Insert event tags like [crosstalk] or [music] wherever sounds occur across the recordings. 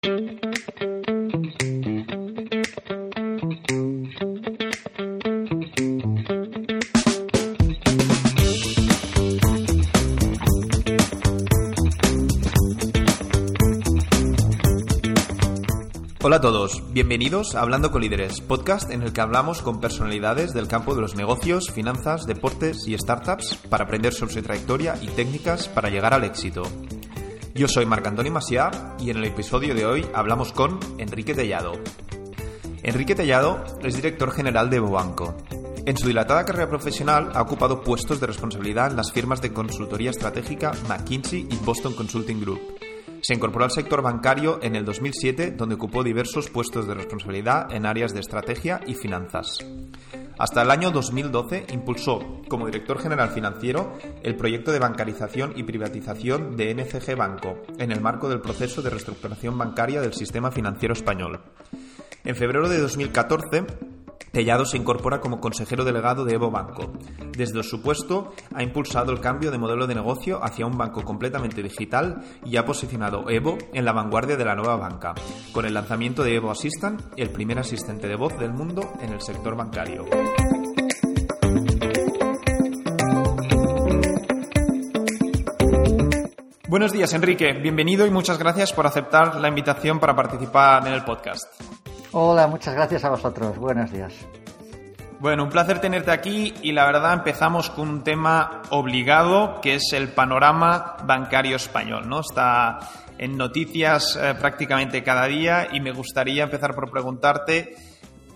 Hola a todos, bienvenidos a Hablando con Líderes, podcast en el que hablamos con personalidades del campo de los negocios, finanzas, deportes y startups para aprender sobre su trayectoria y técnicas para llegar al éxito. Yo soy Marc Antonio Masiá y en el episodio de hoy hablamos con Enrique Tellado. Enrique Tellado es director general de Bobanco. En su dilatada carrera profesional ha ocupado puestos de responsabilidad en las firmas de consultoría estratégica McKinsey y Boston Consulting Group se incorporó al sector bancario en el 2007, donde ocupó diversos puestos de responsabilidad en áreas de estrategia y finanzas. Hasta el año 2012 impulsó, como director general financiero, el proyecto de bancarización y privatización de NCG Banco, en el marco del proceso de reestructuración bancaria del sistema financiero español. En febrero de 2014 Tellado se incorpora como consejero delegado de Evo Banco. Desde su puesto ha impulsado el cambio de modelo de negocio hacia un banco completamente digital y ha posicionado Evo en la vanguardia de la nueva banca, con el lanzamiento de Evo Assistant, el primer asistente de voz del mundo en el sector bancario. Buenos días, Enrique. Bienvenido y muchas gracias por aceptar la invitación para participar en el podcast. Hola, muchas gracias a vosotros. Buenos días. Bueno, un placer tenerte aquí y la verdad empezamos con un tema obligado que es el panorama bancario español, ¿no? Está en noticias eh, prácticamente cada día y me gustaría empezar por preguntarte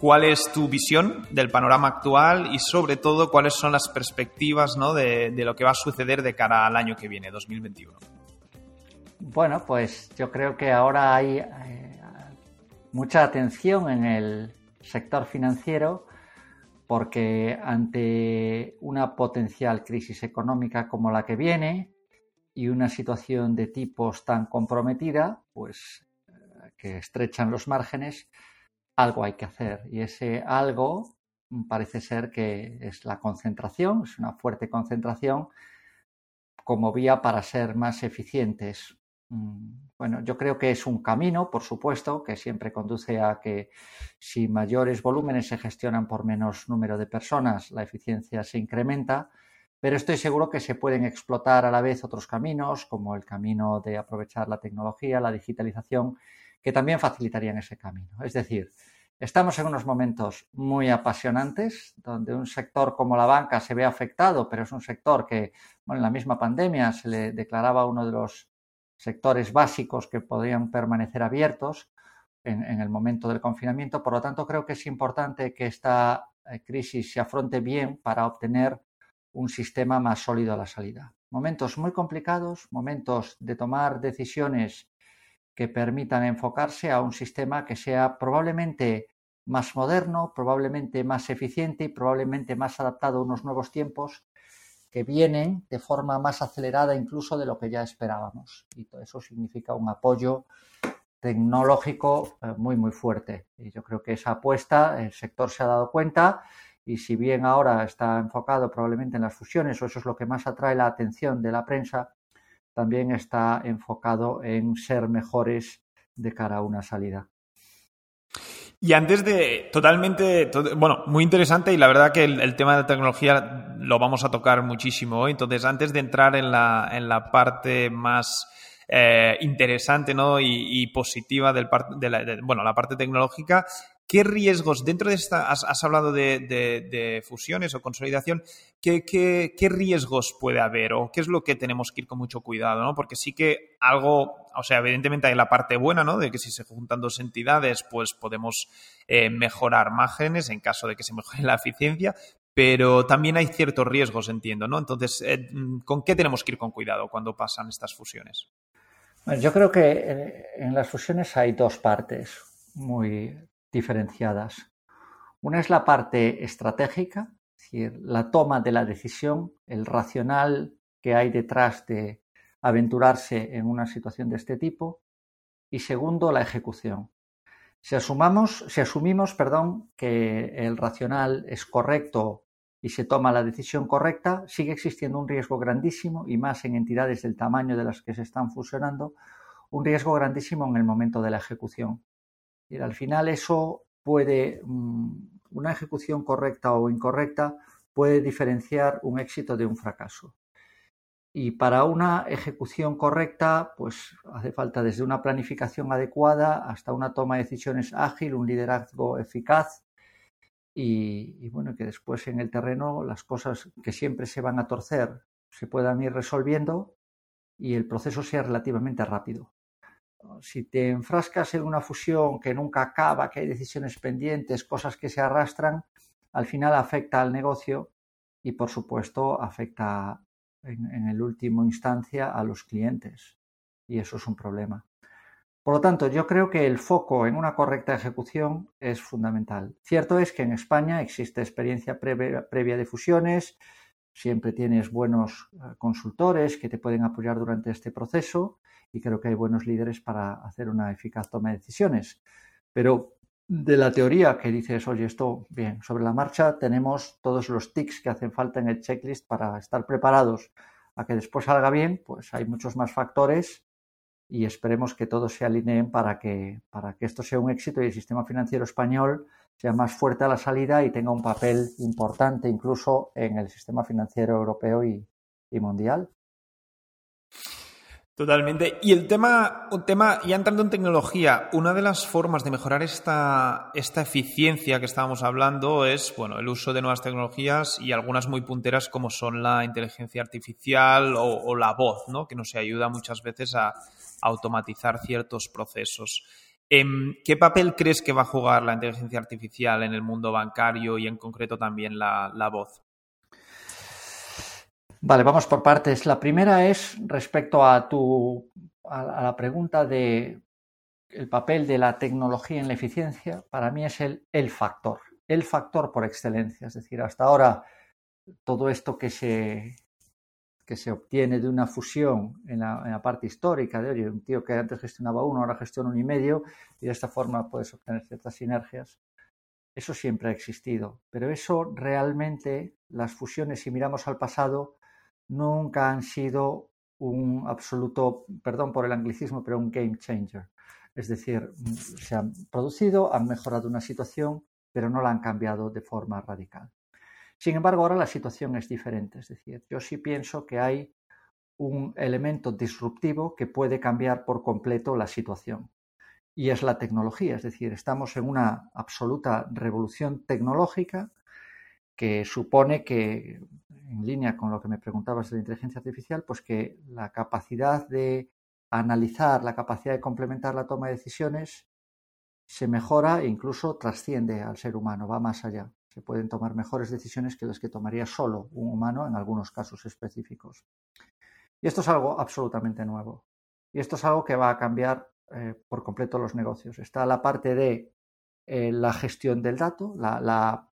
cuál es tu visión del panorama actual y sobre todo cuáles son las perspectivas ¿no? de, de lo que va a suceder de cara al año que viene, 2021. Bueno, pues yo creo que ahora hay eh, mucha atención en el sector financiero porque ante una potencial crisis económica como la que viene y una situación de tipos tan comprometida, pues eh, que estrechan los márgenes, algo hay que hacer. Y ese algo parece ser que es la concentración, es una fuerte concentración como vía para ser más eficientes. Bueno, yo creo que es un camino, por supuesto, que siempre conduce a que si mayores volúmenes se gestionan por menos número de personas, la eficiencia se incrementa, pero estoy seguro que se pueden explotar a la vez otros caminos, como el camino de aprovechar la tecnología, la digitalización, que también facilitarían ese camino. Es decir, estamos en unos momentos muy apasionantes, donde un sector como la banca se ve afectado, pero es un sector que, bueno, en la misma pandemia se le declaraba uno de los sectores básicos que podrían permanecer abiertos en, el momento del confinamiento. Por lo tanto, creo que es importante que esta eh, crisis se afronte bien para obtener un sistema más sólido a la salida. Momentos muy complicados, momentos de tomar decisiones que permitan enfocarse a un sistema que sea probablemente más moderno, probablemente más eficiente y probablemente más adaptado a unos nuevos tiempos que vienen de forma más acelerada incluso de lo que ya esperábamos. Y todo eso significa un apoyo tecnológico eh, muy, muy fuerte. Y yo creo que esa apuesta el sector se ha dado cuenta y si bien ahora está enfocado probablemente en las fusiones, o eso es lo que más atrae la atención de la prensa, también está enfocado en ser mejores de cara a una salida. Y antes de, totalmente, bueno, muy interesante y la verdad que el, tema de tecnología lo vamos a tocar muchísimo hoy. Entonces, antes de entrar en la, en la parte más eh, interesante ¿no? y, positiva del de la, bueno, la parte tecnológica, ¿Qué riesgos, dentro de esta, has, hablado de, fusiones o consolidación, ¿qué, riesgos puede haber o qué es lo que tenemos que ir con mucho cuidado? ¿no? Porque sí que algo, o sea, evidentemente hay la parte buena, ¿no? De que si se juntan dos entidades, pues podemos eh, mejorar márgenes en caso de que se mejore la eficiencia, pero también hay ciertos riesgos, entiendo, ¿no? Entonces, eh, ¿con qué tenemos que ir con cuidado cuando pasan estas fusiones? yo creo que eh, en las fusiones hay dos partes muy diferenciadas. Una es la parte estratégica, es decir, la toma de la decisión, el racional que hay detrás de aventurarse en una situación de este tipo. Y segundo, la ejecución. Si, asumamos, si asumimos perdón, que el racional es correcto y se toma la decisión correcta, sigue existiendo un riesgo grandísimo y más en entidades del tamaño de las que se están fusionando, un riesgo grandísimo en el momento de la ejecución. Y al final eso puede, mm, una ejecución correcta o incorrecta puede diferenciar un éxito de un fracaso. Y para una ejecución correcta, pues hace falta desde una planificación adecuada hasta una toma de decisiones ágil, un liderazgo eficaz y, bueno, que después en el terreno las cosas que siempre se van a torcer se puedan ir resolviendo y el proceso sea relativamente rápido. Si te enfrascas en una fusión que nunca acaba, que hay decisiones pendientes, cosas que se arrastran, al final afecta al negocio y por supuesto afecta en, en el último instancia a los clientes y eso es un problema. Por lo tanto, yo creo que el foco en una correcta ejecución es fundamental. Cierto es que en España existe experiencia previa, de fusiones, siempre tienes buenos eh, consultores que te pueden apoyar durante este proceso y creo que hay buenos líderes para hacer una eficaz toma de decisiones. Pero de la teoría que dices, oye, esto bien, sobre la marcha tenemos todos los tics que hacen falta en el checklist para estar preparados a que después salga bien, pues hay muchos más factores y esperemos que todos se alineen para que, para que esto sea un éxito y el sistema financiero español sea más fuerte a la salida y tenga un papel importante incluso en el sistema financiero europeo y, y mundial. Totalmente. Y el tema, un tema, ya entrando en tecnología, una de las formas de mejorar esta, esta eficiencia que estábamos hablando es, bueno, el uso de nuevas tecnologías y algunas muy punteras como son la inteligencia artificial o, la voz, ¿no? Que nos ayuda muchas veces a, automatizar ciertos procesos. Em, ¿Qué papel crees que va a jugar la inteligencia artificial en el mundo bancario y en concreto también la, voz? Vale, vamos por partes. La primera es respecto a tu a, la pregunta de el papel de la tecnología en la eficiencia. Para mí es el, el factor, el factor por excelencia. Es decir, hasta ahora todo esto que se que se obtiene de una fusión en la, parte histórica de, oye, un tío que antes gestionaba uno, ahora gestiona un y medio, y de esta forma puedes obtener ciertas sinergias. Eso siempre ha existido, pero eso realmente, las fusiones, si miramos al pasado, nunca han sido un absoluto, perdón por el anglicismo, pero un game changer. Es decir, se han producido, han mejorado una situación, pero no la han cambiado de forma radical. Sin embargo, ahora la situación es diferente. Es decir, yo sí pienso que hay un elemento disruptivo que puede cambiar por completo la situación. Y es la tecnología. Es decir, estamos en una absoluta revolución tecnológica que supone que, en línea con lo que me preguntabas de la inteligencia artificial, pues que la capacidad de analizar, la capacidad de complementar la toma de decisiones se mejora e incluso trasciende al ser humano, va más allá se pueden tomar mejores decisiones que las que tomaría solo un humano en algunos casos específicos. Y esto es algo absolutamente nuevo. Y esto es algo que va a cambiar eh, por completo los negocios. Está la parte de eh, la gestión del dato, la,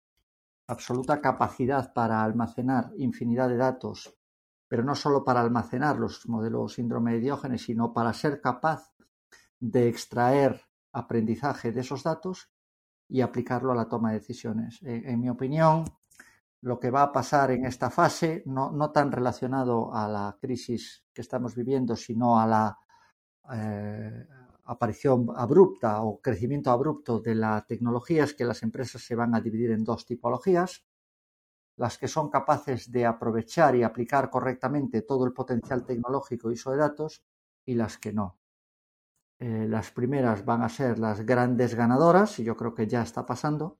absoluta capacidad para almacenar infinidad de datos, pero no solo para almacenar los modelos síndrome de Diógenes, sino para ser capaz de extraer aprendizaje de esos datos y aplicarlo a la toma de decisiones. en mi opinión, lo que va a pasar en esta fase, no, no, tan relacionado a la crisis que estamos viviendo, sino a la eh, aparición abrupta o crecimiento abrupto de la tecnología, es que las empresas se van a dividir en dos tipologías. Las que son capaces de aprovechar y aplicar correctamente todo el potencial tecnológico y uso de datos y las que no. Eh, las primeras van a ser las grandes ganadoras, y yo creo que ya está pasando,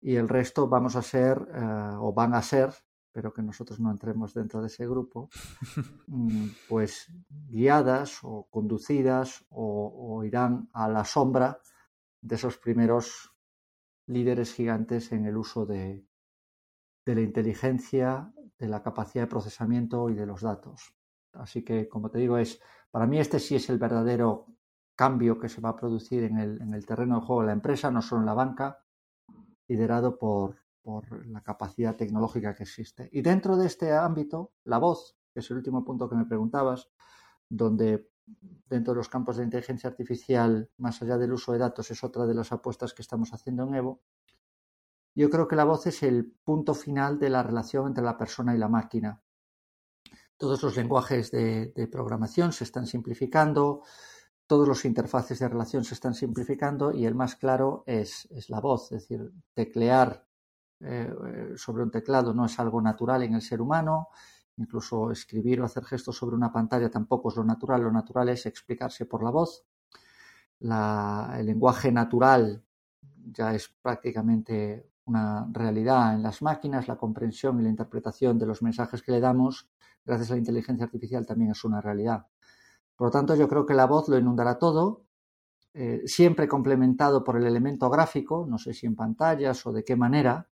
y el resto vamos a ser, eh, o van a ser, pero que nosotros no entremos dentro de ese grupo, [laughs] mm, pues guiadas o conducidas o, irán a la sombra de esos primeros líderes gigantes en el uso de, de la inteligencia, de la capacidad de procesamiento y de los datos. Así que, como te digo, es para mí este sí es el verdadero cambio que se va a producir en el, terreno de juego de la empresa, no solo en la banca, liderado por, la capacidad tecnológica que existe. Y dentro de este ámbito, la voz, que es el último punto que me preguntabas, donde dentro de los campos de inteligencia artificial, más allá del uso de datos, es otra de las apuestas que estamos haciendo en Evo. Yo creo que la voz es el punto final de la relación entre la persona y la máquina. Todos los lenguajes de, programación se están simplificando, todos los interfaces de relación se están simplificando y el más claro es, la voz, es decir, teclear eh, sobre un teclado no es algo natural en el ser humano, incluso escribir o hacer gestos sobre una pantalla tampoco es lo natural, lo natural es explicarse por la voz. el lenguaje natural ya es prácticamente una realidad en las máquinas, la comprensión y la interpretación de los mensajes que le damos, gracias a la inteligencia artificial, también es una realidad. Por lo tanto, yo creo que la voz lo inundará todo, eh, siempre complementado por el elemento gráfico, no sé si en pantallas o de qué manera,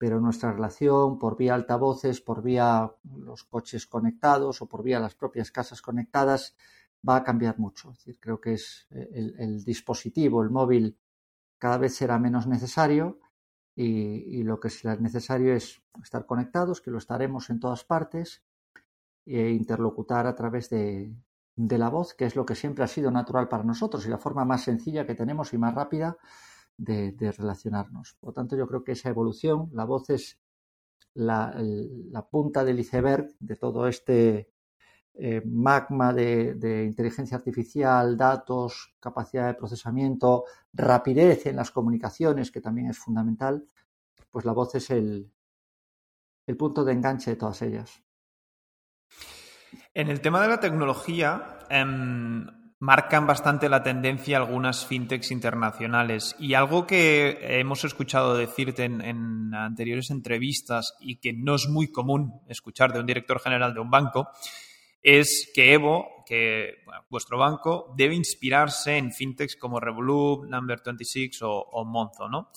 pero nuestra relación por vía altavoces, por vía los coches conectados o por vía las propias casas conectadas va a cambiar mucho. Creo que es eh, el dispositivo, el móvil, cada vez será menos necesario y, lo que será necesario es estar conectados, que lo estaremos en todas partes, e interlocutar a través de, la voz, que es lo que siempre ha sido natural para nosotros y la forma más sencilla que tenemos y más rápida de, relacionarnos. Por lo tanto, yo creo que esa evolución, la voz es la, punta del iceberg de todo este eh, magma de, inteligencia artificial, datos, capacidad de procesamiento, rapidez en las comunicaciones, que también es fundamental, pues la voz es el, el punto de enganche de todas ellas. En el tema de la tecnología, em, marcan bastante la tendencia algunas fintechs internacionales. Y algo que hemos escuchado decirte en, anteriores entrevistas y que no es muy común escuchar de un director general de un banco, es que Evo, que vuestro banco, debe inspirarse en fintechs como Revolut, Number 26 o, Monzo, ¿no?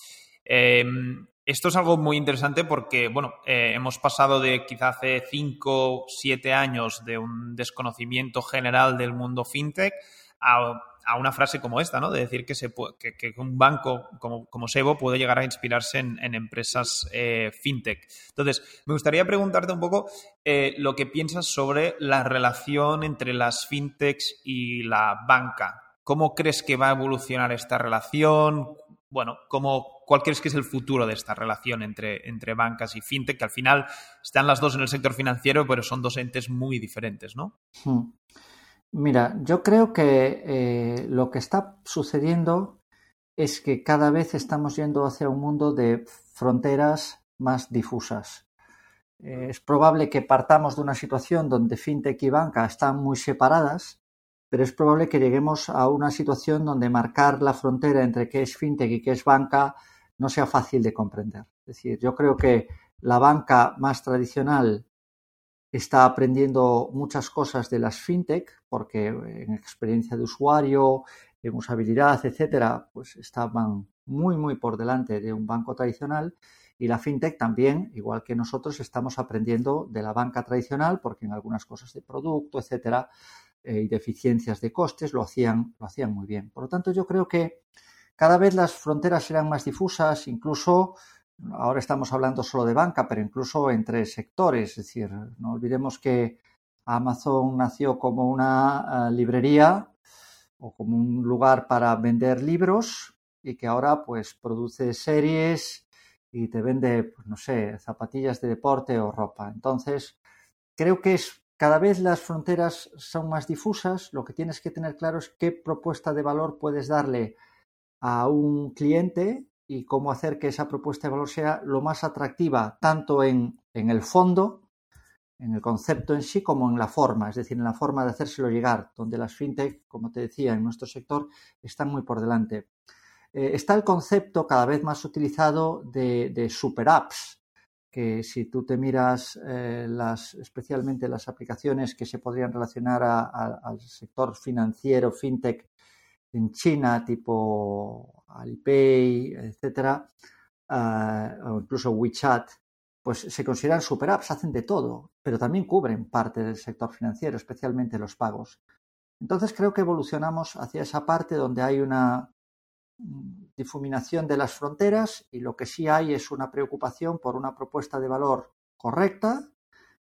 Em, esto es algo muy interesante porque, bueno, eh, hemos pasado de quizá hace 5, 7 años de un desconocimiento general del mundo fintech a una frase como esta, ¿no? De decir que, se que, un banco como, como, Sebo puede llegar a inspirarse en, empresas eh, fintech. Entonces, me gustaría preguntarte un poco eh, lo que piensas sobre la relación entre las fintechs y la banca. ¿Cómo crees que va a evolucionar esta relación? Bueno, ¿cómo, ¿cuál crees que es el futuro de esta relación entre, entre bancas y fintech? Que al final están las dos en el sector financiero, pero son dos entes muy diferentes, ¿no? Hmm. Mira, yo creo que eh, lo que está sucediendo es que cada vez estamos yendo hacia un mundo de fronteras más difusas. Eh, es probable que partamos de una situación donde fintech y banca están muy separadas, pero es probable que lleguemos a una situación donde marcar la frontera entre qué es fintech y qué es banca no sea fácil de comprender. Es decir, yo creo que la banca más tradicional está aprendiendo muchas cosas de las fintech, porque en experiencia de usuario, en usabilidad, etcétera, pues estaban muy, muy por delante de un banco tradicional. Y la fintech también, igual que nosotros, estamos aprendiendo de la banca tradicional, porque en algunas cosas de producto, etcétera, y de eficiencias de costes lo hacían, lo hacían muy bien. Por lo tanto, yo creo que cada vez las fronteras serán más difusas, incluso ahora estamos hablando solo de banca, pero incluso entre sectores. Es decir, no olvidemos que Amazon nació como una eh, librería o como un lugar para vender libros y que ahora pues produce series y te vende, pues, no sé, zapatillas de deporte o ropa. Entonces, creo que es cada vez las fronteras son más difusas. Lo que tienes que tener claro es qué propuesta de valor puedes darle a un cliente y cómo hacer que esa propuesta de valor sea lo más atractiva, tanto en, el fondo, en el concepto en sí, como en la forma, es decir, en la forma de hacérselo llegar, donde las fintech, como te decía, en nuestro sector están muy por delante. Eh, está el concepto cada vez más utilizado de, super apps, que si tú te miras eh, las, especialmente las aplicaciones que se podrían relacionar al sector financiero, fintech, en China, tipo Alipay, etcétera, eh, o incluso WeChat, pues se consideran super apps, hacen de todo, pero también cubren parte del sector financiero, especialmente los pagos. Entonces creo que evolucionamos hacia esa parte donde hay una difuminación de las fronteras y lo que sí hay es una preocupación por una propuesta de valor correcta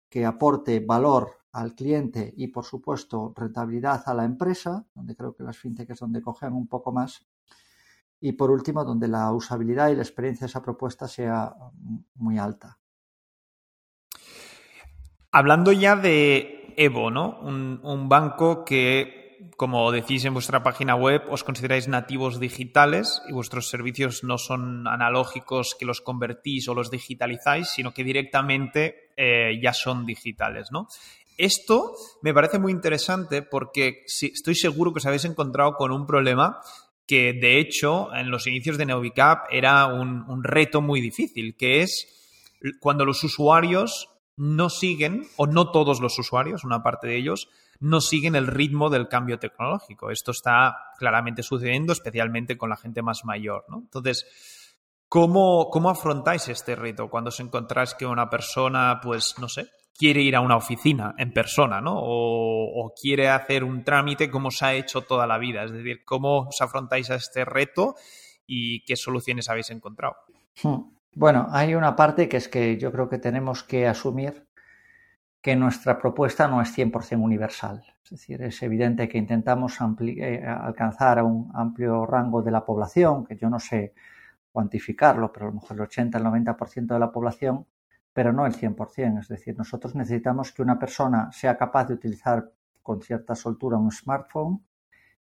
que aporte valor al cliente y, por supuesto, rentabilidad a la empresa, donde creo que las fintech es donde cogen un poco más. Y, por último, donde la usabilidad y la experiencia de esa propuesta sea muy alta. Hablando ya de Evo, ¿no? Un, banco que, como decís en vuestra página web, os consideráis nativos digitales y vuestros servicios no son analógicos que los convertís o los digitalizáis, sino que directamente eh, ya son digitales. Esto me parece muy interesante porque estoy seguro que os habéis encontrado con un problema que de hecho en los inicios de Neovicap era un, reto muy difícil, que es cuando los usuarios no siguen, o no todos los usuarios, una parte de ellos, no siguen el ritmo del cambio tecnológico. Esto está claramente sucediendo, especialmente con la gente más mayor. Entonces, ¿cómo, ¿cómo afrontáis este reto cuando os encontráis que una persona, pues, no sé, quiere ir a una oficina en persona, ¿no? O, quiere hacer un trámite como se ha hecho toda la vida. Es decir, ¿cómo os afrontáis a este reto y qué soluciones habéis encontrado? Hmm. Bueno, hay una parte que es que yo creo que tenemos que asumir que nuestra propuesta no es 100% universal. Es decir, es evidente que intentamos eh, alcanzar a un amplio rango de la población, que yo no sé cuantificarlo, pero a lo mejor el 80, el 90% de la población pero no el 100%. Es decir, nosotros necesitamos que una persona sea capaz de utilizar con cierta soltura un smartphone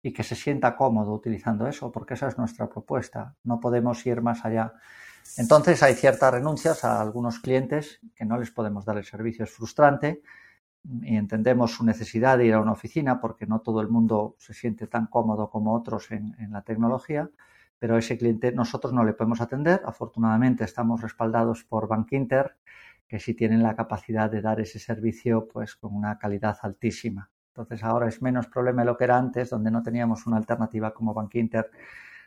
y que se sienta cómodo utilizando eso, porque esa es nuestra propuesta. No podemos ir más allá. Entonces hay ciertas renuncias a algunos clientes que no les podemos dar el servicio. Es frustrante y entendemos su necesidad de ir a una oficina porque no todo el mundo se siente tan cómodo como otros en, la tecnología, pero a ese cliente nosotros no le podemos atender. Afortunadamente estamos respaldados por Bankinter que sí tienen la capacidad de dar ese servicio pues con una calidad altísima. Entonces ahora es menos problema de lo que era antes, donde no teníamos una alternativa como Bankinter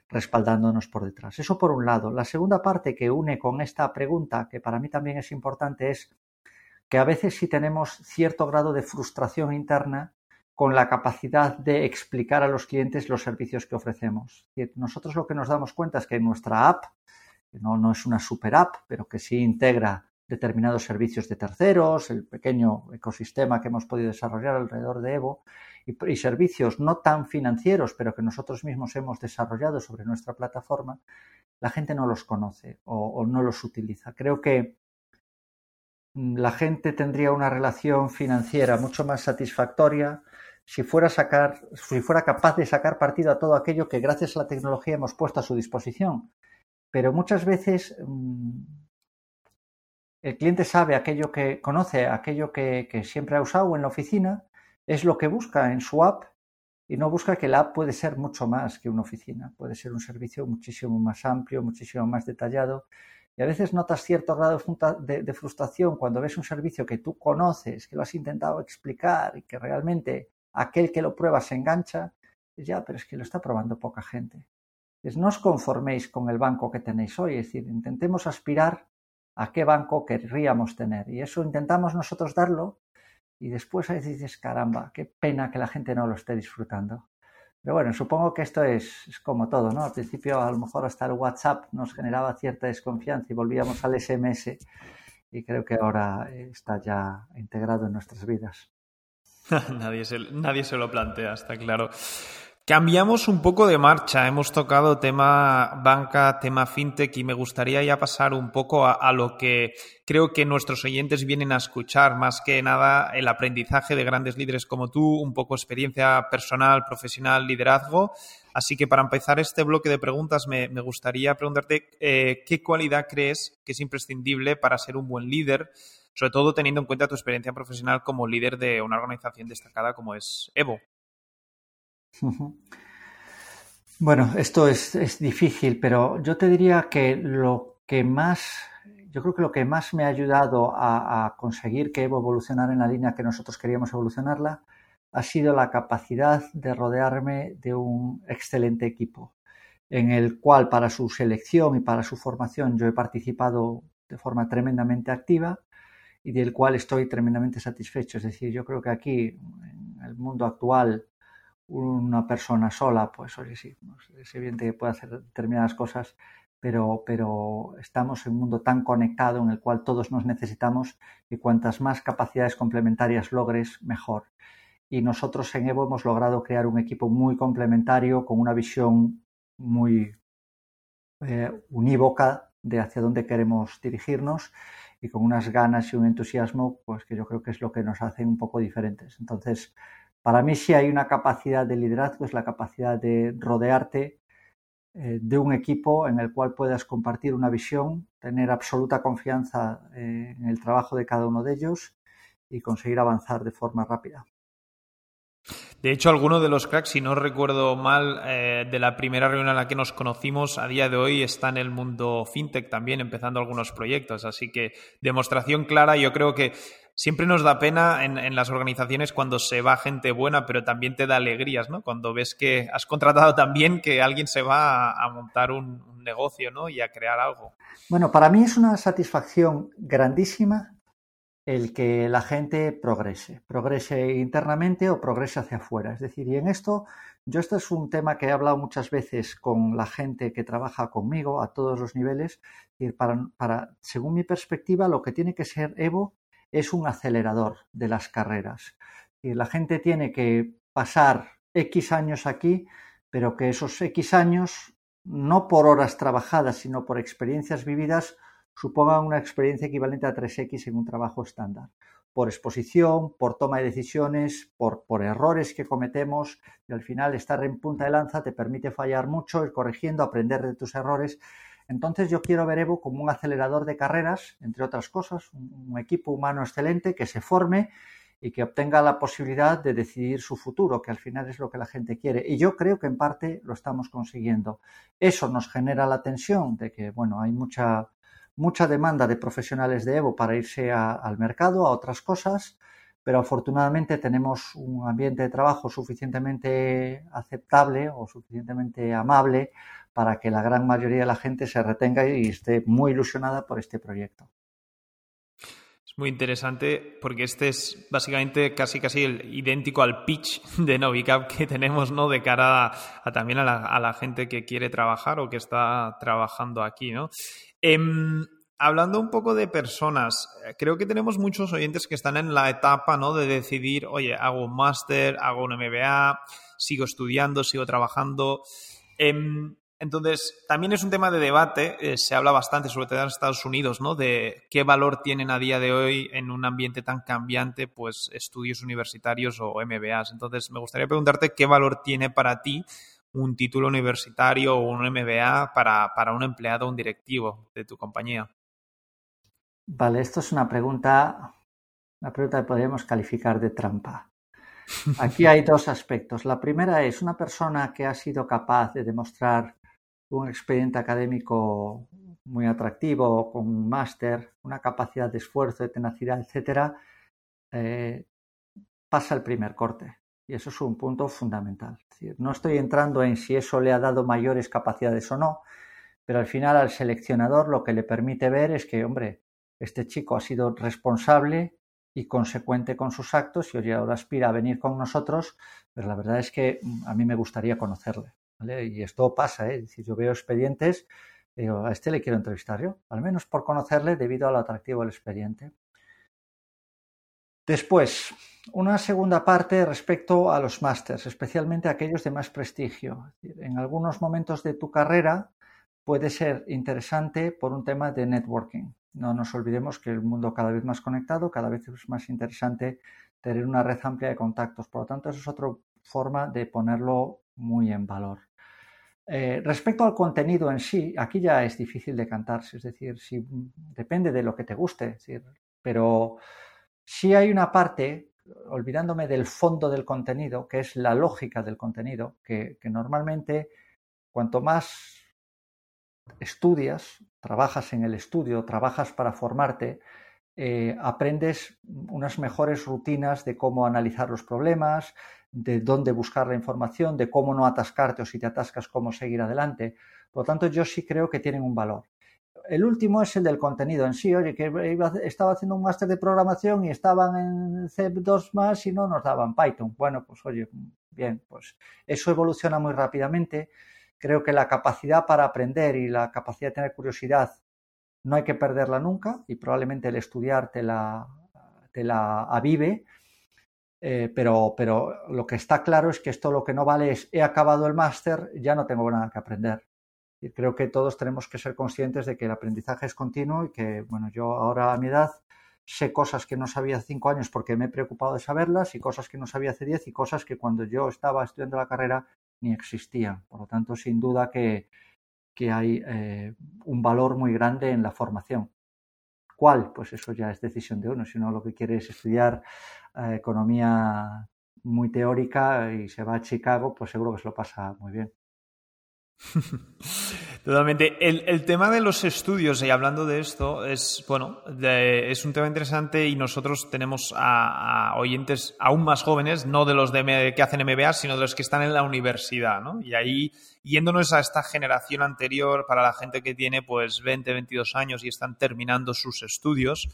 respaldándonos por detrás. Eso por un lado. La segunda parte que une con esta pregunta, que para mí también es importante, es que a veces sí tenemos cierto grado de frustración interna con la capacidad de explicar a los clientes los servicios que ofrecemos. Nosotros lo que nos damos cuenta es que nuestra app, que no, no es una super app, pero que sí integra determinados servicios de terceros, el pequeño ecosistema que hemos podido desarrollar alrededor de Evo y, servicios no tan financieros, pero que nosotros mismos hemos desarrollado sobre nuestra plataforma, la gente no los conoce o, no los utiliza. Creo que mm, la gente tendría una relación financiera mucho más satisfactoria si fuera, sacar, si fuera capaz de sacar partido a todo aquello que gracias a la tecnología hemos puesto a su disposición. Pero muchas veces mm, el cliente sabe aquello que conoce, aquello que, siempre ha usado en la oficina, es lo que busca en su app y no busca que la app puede ser mucho más que una oficina, puede ser un servicio muchísimo más amplio, muchísimo más detallado. Y a veces notas cierto grado de, frustración cuando ves un servicio que tú conoces, que lo has intentado explicar y que realmente aquel que lo prueba se engancha, es ya, pero es que lo está probando poca gente. Es, no os conforméis con el banco que tenéis hoy, es decir, intentemos aspirar a qué banco querríamos tener. Y eso intentamos nosotros darlo y después ahí dices, caramba, qué pena que la gente no lo esté disfrutando. Pero bueno, supongo que esto es, como todo, ¿no? Al principio a lo mejor hasta el WhatsApp nos generaba cierta desconfianza y volvíamos al SMS y creo que ahora está ya integrado en nuestras vidas. [laughs] nadie, nadie se lo plantea, está claro. Cambiamos un poco de marcha. Hemos tocado tema banca, tema fintech y me gustaría ya pasar un poco a, lo que creo que nuestros oyentes vienen a escuchar. Más que nada el aprendizaje de grandes líderes como tú, un poco experiencia personal, profesional, liderazgo. Así que para empezar este bloque de preguntas me, gustaría preguntarte eh, qué cualidad crees que es imprescindible para ser un buen líder, sobre todo teniendo en cuenta tu experiencia profesional como líder de una organización destacada como es Evo. Bueno, esto es, difícil, pero yo te diría que lo que más, yo creo que lo que más me ha ayudado a, conseguir que Evo evolucionara en la línea que nosotros queríamos evolucionarla ha sido la capacidad de rodearme de un excelente equipo, en el cual para su selección y para su formación yo he participado de forma tremendamente activa y del cual estoy tremendamente satisfecho. Es decir, yo creo que aquí, en el mundo actual, una persona sola, pues oye, sí, es evidente que puede hacer determinadas cosas, pero, pero estamos en un mundo tan conectado en el cual todos nos necesitamos y cuantas más capacidades complementarias logres, mejor. Y nosotros en Evo hemos logrado crear un equipo muy complementario, con una visión muy eh, unívoca de hacia dónde queremos dirigirnos y con unas ganas y un entusiasmo, pues que yo creo que es lo que nos hace un poco diferentes. Entonces, para mí sí hay una capacidad de liderazgo, es la capacidad de rodearte eh, de un equipo en el cual puedas compartir una visión, tener absoluta confianza eh, en el trabajo de cada uno de ellos y conseguir avanzar de forma rápida. De hecho, alguno de los cracks, si no recuerdo mal, eh, de la primera reunión en la que nos conocimos, a día de hoy está en el mundo fintech también, empezando algunos proyectos. Así que demostración clara, yo creo que siempre nos da pena en, las organizaciones cuando se va gente buena, pero también te da alegrías, ¿no? Cuando ves que has contratado también que alguien se va a, montar un, un negocio, ¿no? Y a crear algo. Bueno, para mí es una satisfacción grandísima el que la gente progrese, progrese internamente o progrese hacia afuera. Es decir, y en esto, yo este es un tema que he hablado muchas veces con la gente que trabaja conmigo a todos los niveles. Para, para, según mi perspectiva, lo que tiene que ser Evo es un acelerador de las carreras. Y la gente tiene que pasar X años aquí, pero que esos X años, no por horas trabajadas, sino por experiencias vividas, supongan una experiencia equivalente a 3X en un trabajo estándar. Por exposición, por toma de decisiones, por, por errores que cometemos y al final estar en punta de lanza te permite fallar mucho, ir corrigiendo, aprender de tus errores. Entonces yo quiero ver Evo como un acelerador de carreras, entre otras cosas, un equipo humano excelente que se forme y que obtenga la posibilidad de decidir su futuro, que al final es lo que la gente quiere. Y yo creo que en parte lo estamos consiguiendo. Eso nos genera la tensión de que, bueno, hay mucha mucha demanda de profesionales de Evo para irse al mercado, a otras cosas, pero afortunadamente tenemos un ambiente de trabajo suficientemente aceptable o suficientemente amable para que la gran mayoría de la gente se retenga y esté muy ilusionada por este proyecto. Es muy interesante porque este es básicamente casi casi el idéntico al pitch de Novicap que tenemos ¿no? de cara a, también a la, gente que quiere trabajar o que está trabajando aquí. ¿no? Em, hablando un poco de personas, eh, creo que tenemos muchos oyentes que están en la etapa ¿no? de decidir, oye, hago un máster, hago un MBA, sigo estudiando, sigo trabajando. Em, entonces, también es un tema de debate, eh, se habla bastante, sobre todo en Estados Unidos, ¿no? De qué valor tienen a día de hoy en un ambiente tan cambiante, pues estudios universitarios o MBAs. Entonces, me gustaría preguntarte qué valor tiene para ti un título universitario o un MBA para, para un empleado o un directivo de tu compañía? Vale, esto es una pregunta, una pregunta que podríamos calificar de trampa. [laughs] Aquí hay dos aspectos. La primera es una persona que ha sido capaz de demostrar un expediente académico muy atractivo, con un máster, una capacidad de esfuerzo, de tenacidad, etcétera, eh, pasa el primer corte. Y eso es un punto fundamental. no estoy entrando en si eso le ha dado mayores capacidades o no, pero al final al seleccionador lo que le permite ver es que, hombre, este chico ha sido responsable y consecuente con sus actos y hoy ahora aspira a venir con nosotros, pero la verdad es que mm, a mí me gustaría conocerle. Y esto pasa, ¿eh? es yo veo expedientes, digo, a este le quiero entrevistar yo, al menos por conocerle debido al atractivo del expediente. Después, una segunda parte respecto a los másters, especialmente aquellos de más prestigio. En algunos momentos de tu carrera puede ser interesante por un tema de networking. No nos olvidemos que el mundo cada vez más conectado, cada vez es más interesante tener una red amplia de contactos. Por lo tanto, eso es otra forma de ponerlo muy en valor. Eh, respecto al contenido en sí, aquí ya es difícil de cantarse, es decir, si, depende de lo que te guste, pero si hay una parte, olvidándome del fondo del contenido, que es la lógica del contenido, que, normalmente cuanto más estudias, trabajas en el estudio, trabajas para formarte, eh, aprendes unas mejores rutinas de cómo analizar los problemas, de dónde buscar la información, de cómo no atascarte o si te atascas, cómo seguir adelante. Por lo tanto, yo sí creo que tienen un valor el último es el del contenido en sí. Oye, que estaba haciendo un máster de programación y estaban en C2 más y no nos daban Python. Bueno, pues oye, bien, pues eso evoluciona muy rápidamente. Creo que la capacidad para aprender y la capacidad de tener curiosidad no hay que perderla nunca y probablemente el estudiar te la, te la avive. Eh, pero, pero lo que está claro es que esto lo que no vale es he acabado el máster, ya no tengo nada que aprender Y creo que todos tenemos que ser conscientes de que el aprendizaje es continuo y que, bueno, yo ahora a mi edad sé cosas que no sabía hace cinco años porque me he preocupado de saberlas y cosas que no sabía hace diez y cosas que cuando yo estaba estudiando la carrera ni existían. Por lo tanto, sin duda que, que hay eh, un valor muy grande en la formación. ¿Cuál? Pues eso ya es decisión de uno. Si uno lo que quiere es estudiar eh, economía muy teórica y se va a Chicago, pues seguro que se lo pasa muy bien. [laughs] Totalmente. El, tema de los estudios, y hablando de esto, es bueno, es un tema interesante y nosotros tenemos a, oyentes aún más jóvenes, no de los de, que hacen MBA, sino de los que están en la universidad, ¿no? Y ahí, yéndonos a esta generación anterior, para la gente que tiene pues 20, 22 años y están terminando sus estudios,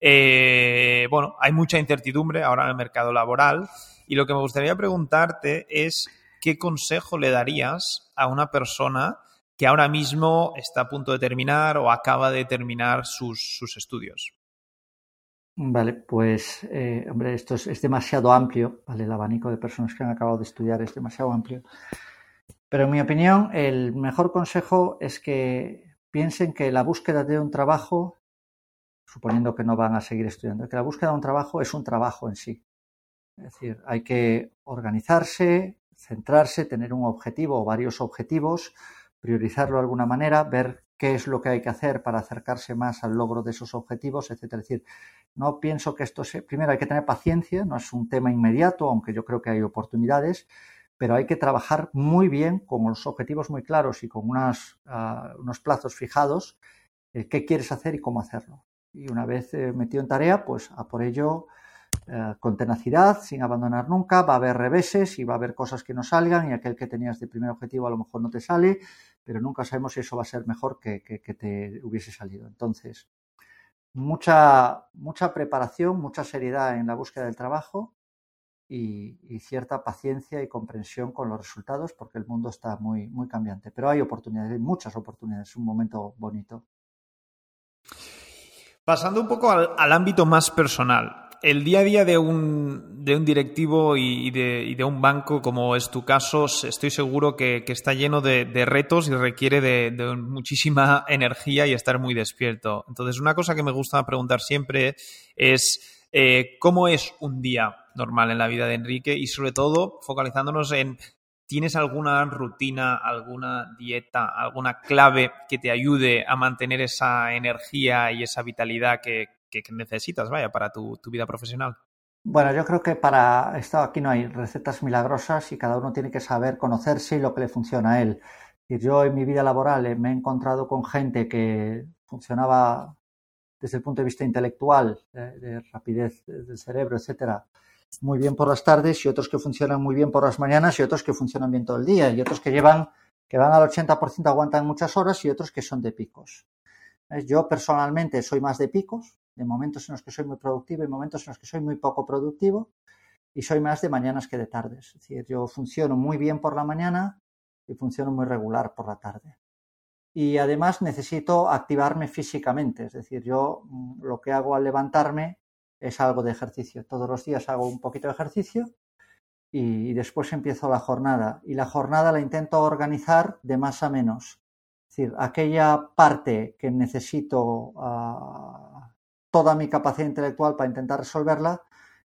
eh, bueno, hay mucha incertidumbre ahora en el mercado laboral y lo que me gustaría preguntarte es ¿qué consejo le darías a una persona que ahora mismo está a punto de terminar o acaba de terminar sus, estudios? Vale, pues, eh, hombre, esto es, demasiado amplio, ¿vale? El abanico de personas que han acabado de estudiar es demasiado amplio. Pero en mi opinión, el mejor consejo es que piensen que la búsqueda de un trabajo, suponiendo que no van a seguir estudiando, que la búsqueda de un trabajo es un trabajo en sí. Es decir, hay que organizarse, centrarse, tener un objetivo o varios objetivos, priorizarlo de alguna manera, ver qué es lo que hay que hacer para acercarse más al logro de esos objetivos, etcétera. Es decir, no pienso que esto sea, primero hay que tener paciencia, no es un tema inmediato, aunque yo creo que hay oportunidades, pero hay que trabajar muy bien con los objetivos muy claros y con ah, unos plazos fijados, eh, qué quieres hacer y cómo hacerlo. Y una vez eh, metido en tarea, pues a por ello eh, con tenacidad, sin abandonar nunca, va a haber reveses y va a haber cosas que no salgan y aquel que tenías de primer objetivo a lo mejor no te sale, pero nunca sabemos si eso va a ser mejor que, te hubiese salido. Entonces, mucha, mucha preparación, mucha seriedad en la búsqueda del trabajo y, cierta paciencia y comprensión con los resultados porque el mundo está muy, muy cambiante. Pero hay oportunidades, hay muchas oportunidades, es un momento bonito. Pasando un poco al ámbito más personal, el día a día de un, de un directivo y de, un banco, como es tu caso, estoy seguro que, está lleno de, retos y requiere de, muchísima [laughs] energía y estar muy despierto. Entonces, una cosa que me gusta preguntar siempre es eh, cómo es un día normal en la vida de Enrique y sobre todo focalizándonos en ¿Tienes alguna rutina, alguna dieta, alguna clave que te ayude a mantener esa energía y esa vitalidad que, que, necesitas, vaya, para tu, vida profesional? Bueno, yo creo que para esto aquí no hay recetas milagrosas y cada uno tiene que saber conocerse y lo que le funciona a él. Yo en mi vida laboral eh, me he encontrado con gente que funcionaba desde el punto de vista intelectual, de, rapidez del cerebro, etcétera, muy bien por las tardes y otros que funcionan muy bien por las mañanas y otros que funcionan bien todo el día y otros que llevan que van al 80% aguantan muchas horas y otros que son de picos. Yo personalmente soy más de picos, de momentos en los que soy muy productivo y momentos en los que soy muy poco productivo y soy más de mañanas que de tardes. Es decir, yo funciono muy bien por la mañana y funciono muy regular por la tarde. Y además necesito activarme físicamente, es decir, yo mm, lo que hago al levantarme es algo de ejercicio. Todos los días hago un poquito de ejercicio y, después empiezo la jornada. Y la jornada la intento organizar de más a menos. Es decir, aquella parte que necesito ah, toda mi capacidad intelectual para intentar resolverla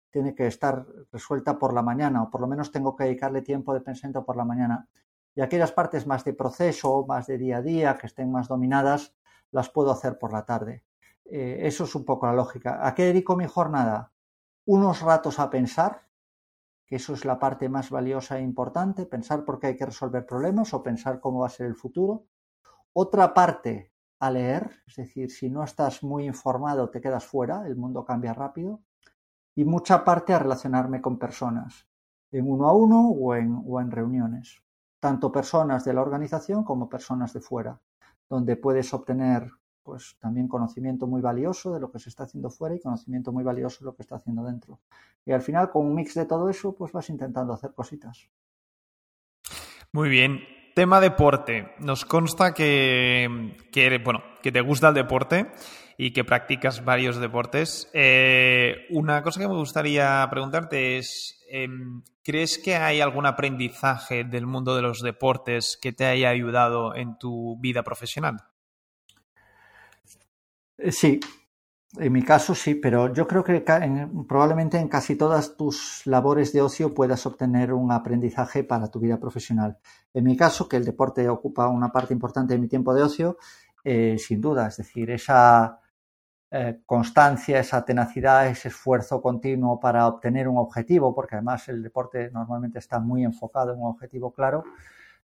tiene que estar resuelta por la mañana, o por lo menos tengo que dedicarle tiempo de pensamiento por la mañana. Y aquellas partes más de proceso, más de día a día, que estén más dominadas, las puedo hacer por la tarde. Eh, eso es un poco la lógica. ¿A qué dedico mi jornada? Unos ratos a pensar, que eso es la parte más valiosa e importante, pensar por qué hay que resolver problemas o pensar cómo va a ser el futuro. Otra parte a leer, es decir, si no estás muy informado te quedas fuera, el mundo cambia rápido, y mucha parte a relacionarme con personas, en uno a uno o en, o en reuniones, tanto personas de la organización como personas de fuera, donde puedes obtener pues también conocimiento muy valioso de lo que se está haciendo fuera y conocimiento muy valioso de lo que está haciendo dentro. Y al final, con un mix de todo eso, pues vas intentando hacer cositas. Muy bien. Tema deporte. Nos consta que, bueno, que te gusta el deporte y que practicas varios deportes. Eh, una cosa que me gustaría preguntarte es, em, ¿crees que hay algún aprendizaje del mundo de los deportes que te haya ayudado en tu vida profesional? Eh, sí, en mi caso sí, pero yo creo que probablemente en casi todas tus labores de ocio puedas obtener un aprendizaje para tu vida profesional. En mi caso, que el deporte ocupa una parte importante de mi tiempo de ocio, eh, sin duda, es decir, esa eh, constancia, esa tenacidad, ese esfuerzo continuo para obtener un objetivo, porque además el deporte normalmente está muy enfocado en un objetivo claro,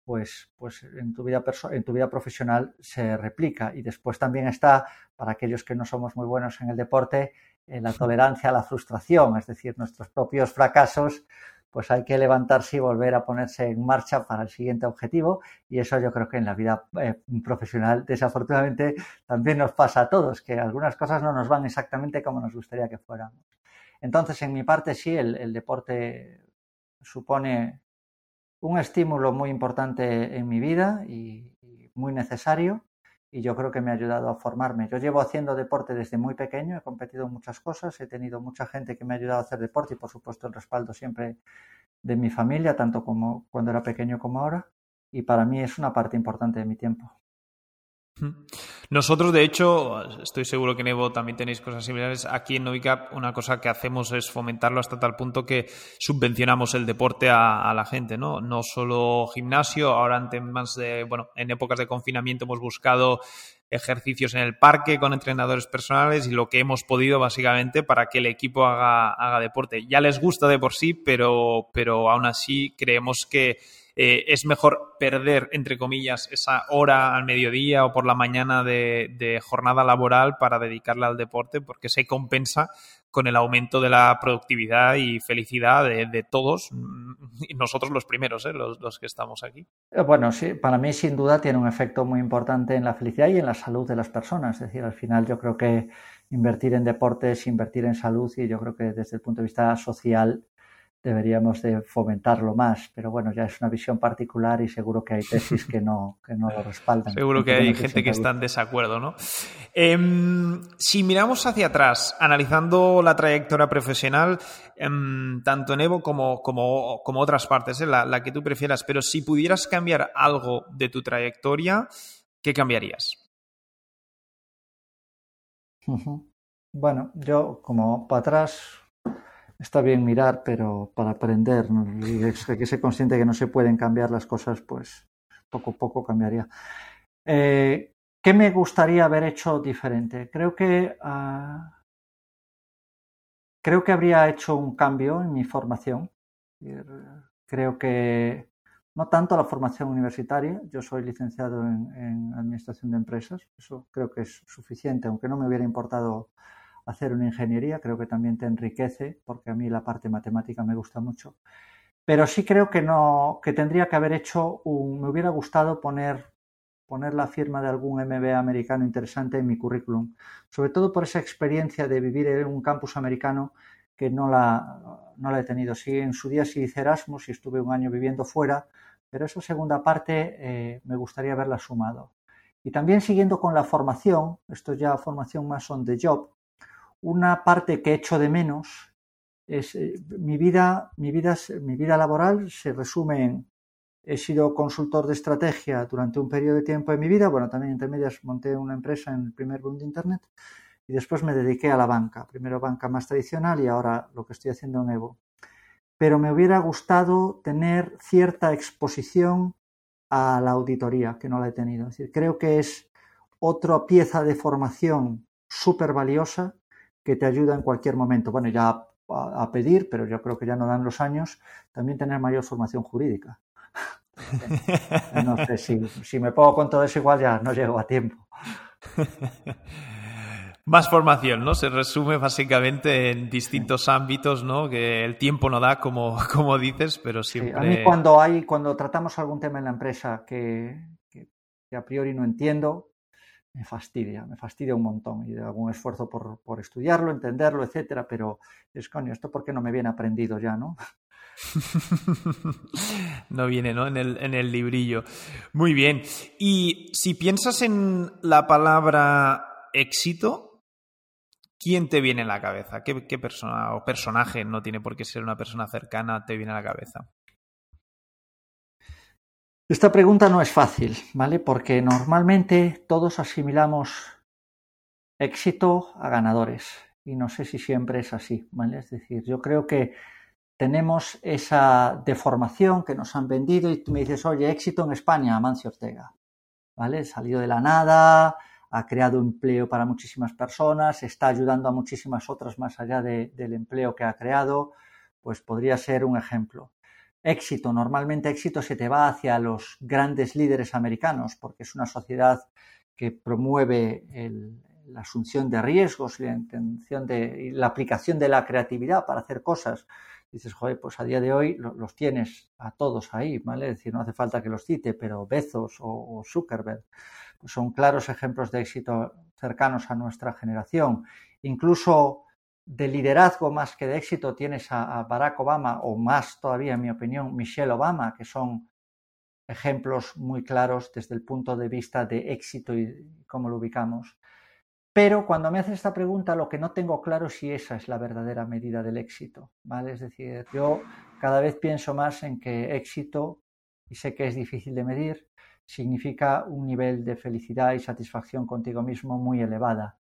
pues, pues en, tu vida en tu vida profesional se replica. Y después también está, para aquellos que no somos muy buenos en el deporte, eh, la tolerancia a la frustración, es decir, nuestros propios fracasos pues hay que levantarse y volver a ponerse en marcha para el siguiente objetivo y eso yo creo que en la vida eh, profesional desafortunadamente también nos pasa a todos, que algunas cosas no nos van exactamente como nos gustaría que fueran. Entonces, en mi parte sí, el, deporte supone un estímulo muy importante en mi vida y muy necesario y yo creo que me ha ayudado a formarme. Yo llevo haciendo deporte desde muy pequeño, he competido en muchas cosas, he tenido mucha gente que me ha ayudado a hacer deporte y por supuesto el respaldo siempre de mi familia, tanto como cuando era pequeño como ahora, y para mí es una parte importante de mi tiempo. Nosotros, de hecho, estoy seguro que en Evo también tenéis cosas similares. Aquí en Novicap una cosa que hacemos es fomentarlo hasta tal punto que subvencionamos el deporte a, la gente, ¿no? No solo gimnasio, ahora en temas de, bueno, en épocas de confinamiento hemos buscado ejercicios en el parque con entrenadores personales y lo que hemos podido básicamente para que el equipo haga, haga deporte. Ya les gusta de por sí, pero, pero aún así creemos que eh, es mejor perder, entre comillas, esa hora al mediodía o por la mañana de, jornada laboral para dedicarla al deporte porque se compensa con el aumento de la productividad y felicidad de, todos, y nosotros los primeros, ¿eh? los, los, que estamos aquí. Eh, bueno, sí, para mí sin duda tiene un efecto muy importante en la felicidad y en la salud de las personas. Es decir, al final yo creo que invertir en deportes, invertir en salud y yo creo que desde el punto de vista social deberíamos de fomentarlo más, pero bueno, ya es una visión particular y seguro que hay tesis que no, que no lo respaldan. Seguro que hay gente que está en desacuerdo, ¿no? Em, si miramos hacia atrás, analizando la trayectoria profesional, em, tanto en Evo como, como, como otras partes, ¿eh? la, que tú prefieras, pero si pudieras cambiar algo de tu trayectoria, ¿qué cambiarías? Bueno, yo como para atrás está bien mirar, pero para aprender y hay que ser consciente que no se pueden cambiar las cosas, pues poco a poco cambiaría. Eh, ¿Qué me gustaría haber hecho diferente? Creo que ah, creo que habría hecho un cambio en mi formación. Creo que no tanto la formación universitaria. Yo soy licenciado en, en administración de empresas. Eso creo que es suficiente, aunque no me hubiera importado hacer una ingeniería, creo que también te enriquece, porque a mí la parte matemática me gusta mucho. Pero sí creo que no, que tendría que haber hecho un, me hubiera gustado poner, poner la firma de algún MBA americano interesante en mi currículum, sobre todo por esa experiencia de vivir en un campus americano que no la, no la he tenido. Sí, en su día sí hice Erasmus y estuve un año viviendo fuera, pero esa segunda parte eh, me gustaría haberla sumado. Y también siguiendo con la formación, esto ya formación más on the job, una parte que echo de menos es eh, mi vida, mi vida, mi vida laboral se resume en he sido consultor de estrategia durante un periodo de tiempo de mi vida, bueno, también entre medias monté una empresa en el primer boom de internet y después me dediqué a la banca, primero banca más tradicional y ahora lo que estoy haciendo en Evo. Pero me hubiera gustado tener cierta exposición a la auditoría, que no la he tenido. Es decir, creo que es otra pieza de formación súper valiosa que te ayuda en cualquier momento. Bueno, ya a, pedir, pero yo creo que ya no dan los años, también tener mayor formación jurídica. [laughs] no sé, si, si me pongo con todo eso igual ya no llego a tiempo. Más formación, ¿no? Se resume básicamente en distintos ámbitos, ¿no? Que el tiempo no da, como, como dices, pero siempre... a mí cuando hay, cuando tratamos algún tema en la empresa que, que a priori no entiendo, me fastidia, me fastidia un montón y hago un esfuerzo por, por estudiarlo, entenderlo, etcétera, pero es coño, esto porque no me viene aprendido ya, ¿no? [laughs] no viene ¿no? En, el, en el librillo. Muy bien. Y si piensas en la palabra éxito, ¿quién te viene a la cabeza? ¿Qué, ¿Qué, persona o personaje, no tiene por qué ser una persona cercana, te viene a la cabeza? Esta pregunta no es fácil, ¿vale? Porque normalmente todos asimilamos éxito a ganadores. Y no sé si siempre es así, ¿vale? Es decir, yo creo que tenemos esa deformación que nos han vendido y tú me dices, oye, éxito en España, Amancio Ortega. ¿Vale? Salió de la nada, ha creado empleo para muchísimas personas, está ayudando a muchísimas otras más allá de, del empleo que ha creado, pues podría ser un ejemplo. Éxito, normalmente éxito se te va hacia los grandes líderes americanos, porque es una sociedad que promueve la asunción de riesgos, la intención de la aplicación de la creatividad para hacer cosas dices, joder, pues a día de hoy los tienes a todos ahí, ¿vale? Es decir, no hace falta que los cite, pero Bezos o, Zuckerberg pues son claros ejemplos de éxito cercanos a nuestra generación. Incluso de liderazgo más que de éxito tienes a, Barack Obama o más todavía, en mi opinión, Michelle Obama, que son ejemplos muy claros desde el punto de vista de éxito y cómo lo ubicamos. Pero cuando me haces esta pregunta, lo que no tengo claro es si esa es la verdadera medida del éxito, ¿vale? Es decir, yo cada vez pienso más en que éxito, y sé que es difícil de medir, significa un nivel de felicidad y satisfacción contigo mismo muy elevada.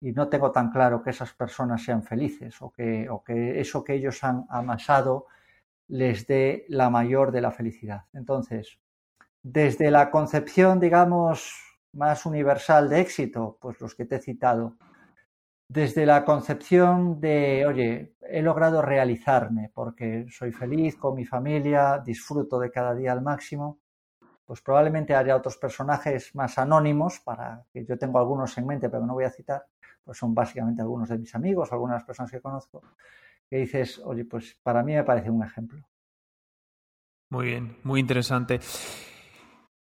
Y no tengo tan claro que esas personas sean felices o que, o que eso que ellos han amasado les dé la mayor de la felicidad. Entonces, desde la concepción, digamos, más universal de éxito? Pues los que te he citado. Desde la concepción de, oye, he logrado realizarme porque soy feliz con mi familia, disfruto de cada día al máximo, pues probablemente haya otros personajes más anónimos, para que yo tengo algunos en mente, pero no voy a citar, pues son básicamente algunos de mis amigos, algunas personas que conozco, que dices, oye, pues para mí me parece un ejemplo. Muy bien, muy interesante.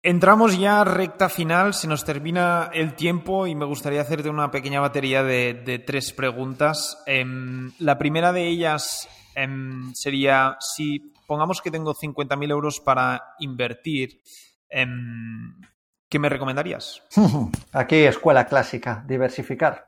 Entramos ya recta final, se nos termina el tiempo y me gustaría hacerte una pequeña batería de, tres preguntas. Em, la primera de ellas em, sería, si pongamos que tengo 50.000 euros para invertir, em, ¿qué me recomendarías? [laughs] Aquí, escuela clásica, diversificar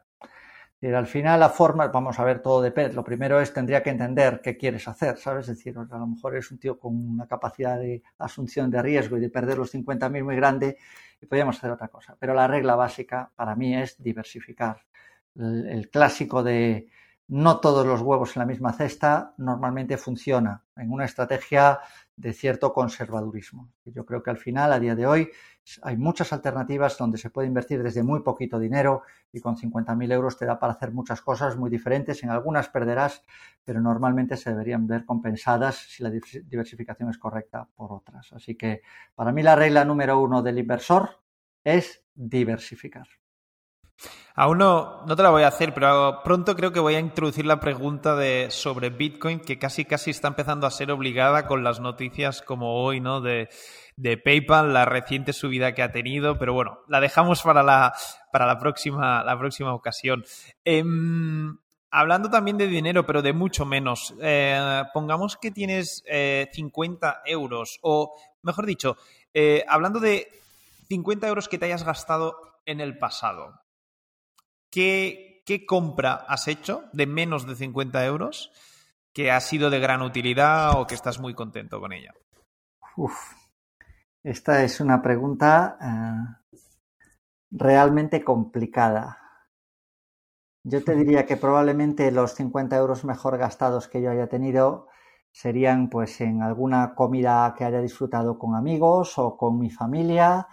al final la forma, vamos a ver, todo depende. Lo primero es, tendría que entender qué quieres hacer, ¿sabes? Es decir, a lo mejor es un tío con una capacidad de asunción de riesgo y de perder los 50.000 muy grande y podríamos hacer otra cosa. Pero la regla básica para mí es diversificar. el clásico de no todos los huevos en la misma cesta normalmente funciona en una estrategia de cierto conservadurismo. Yo creo que al final, a día de hoy, hay muchas alternativas donde se puede invertir desde muy poquito dinero y con 50.000 euros te da para hacer muchas cosas muy diferentes. En algunas perderás, pero normalmente se deberían ver compensadas si la diversificación es correcta por otras. Así que para mí la regla número uno del inversor es diversificar. Aún no, no te la voy a hacer, pero pronto creo que voy a introducir la pregunta de, sobre Bitcoin, que casi casi está empezando a ser obligada con las noticias como hoy, ¿no? De, de PayPal, la reciente subida que ha tenido, pero bueno, la dejamos para la, para la, próxima, la próxima ocasión. Em, hablando también de dinero, pero de mucho menos, eh, pongamos que tienes 50 eh, euros, o mejor dicho, eh, hablando de 50 euros que te hayas gastado en el pasado. ¿Qué, ¿Qué compra has hecho de menos de 50 euros que ha sido de gran utilidad o que estás muy contento con ella? Uf, esta es una pregunta uh, realmente complicada. Yo te diría que probablemente los 50 euros mejor gastados que yo haya tenido serían pues en alguna comida que haya disfrutado con amigos o con mi familia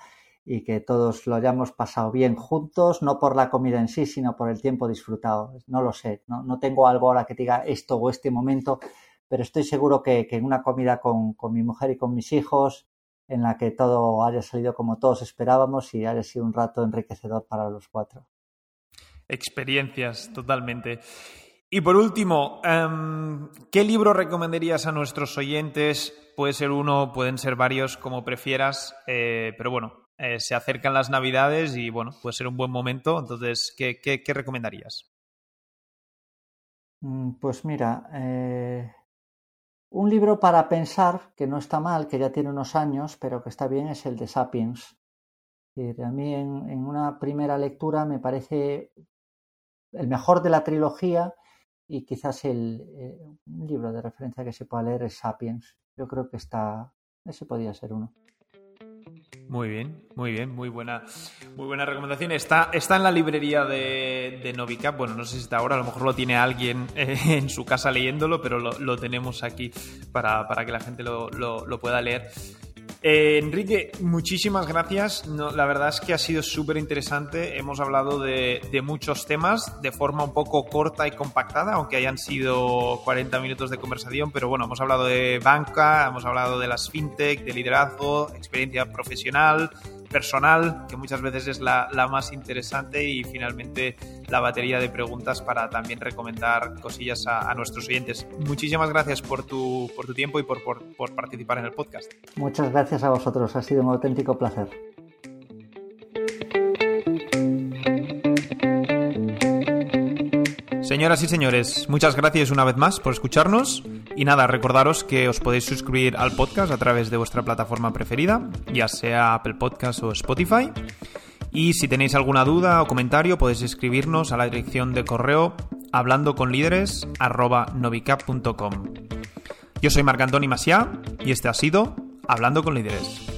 y que todos lo hayamos pasado bien juntos, no por la comida en sí, sino por el tiempo disfrutado. No lo sé, no, no tengo algo ahora que diga esto o este momento, pero estoy seguro que, en una comida con, con, mi mujer y con mis hijos, en la que todo haya salido como todos esperábamos y haya sido un rato enriquecedor para los cuatro. Experiencias, totalmente. Y por último, um, ¿qué libro recomendarías a nuestros oyentes? Puede ser uno, pueden ser varios, como prefieras, eh, pero bueno, eh, se acercan las navidades y bueno, puede ser un buen momento. Entonces, ¿qué, qué, qué recomendarías? Mm, pues mira, eh, Un libro para pensar, que no está mal, que ya tiene unos años, pero que está bien, es el de Sapiens. a mí en, una primera lectura me parece el mejor de la trilogía y quizás el, eh, un libro de referencia que se pueda leer es Sapiens. Yo creo que está, ese podría ser uno. Muy bien, muy bien, muy buena, muy buena recomendación. Está, está en la librería de, de Novicap. Bueno, no sé si está ahora, a lo mejor lo tiene alguien [laughs] eh, en su casa leyéndolo, pero lo, tenemos aquí para, que la gente lo, lo pueda leer. Eh, Enrique, muchísimas gracias. la verdad es que ha sido súper interesante. Hemos hablado de, muchos temas de forma un poco corta y compactada, aunque hayan sido 40 minutos de conversación. Pero bueno, hemos hablado de banca, hemos hablado de las fintech, de liderazgo, experiencia profesional, personal, que muchas veces es la, más interesante, y finalmente la batería de preguntas para también recomendar cosillas a, nuestros oyentes. Muchísimas gracias por tu, por tu tiempo y por, por participar en el podcast. Muchas gracias a vosotros, ha sido un auténtico placer. Señoras y señores, muchas gracias una vez más por escucharnos. Y nada, recordaros que os podéis suscribir al podcast a través de vuestra plataforma preferida, ya sea Apple Podcast o Spotify. Y si tenéis alguna duda o comentario, podéis escribirnos a la dirección de correo hablando con líderes Yo soy Marc Antoni Masiá y este ha sido Hablando con Líderes.